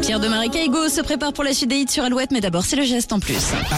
Pierre de Maricaigo se prépare pour la suite des sur Alouette, mais d'abord c'est le geste en plus.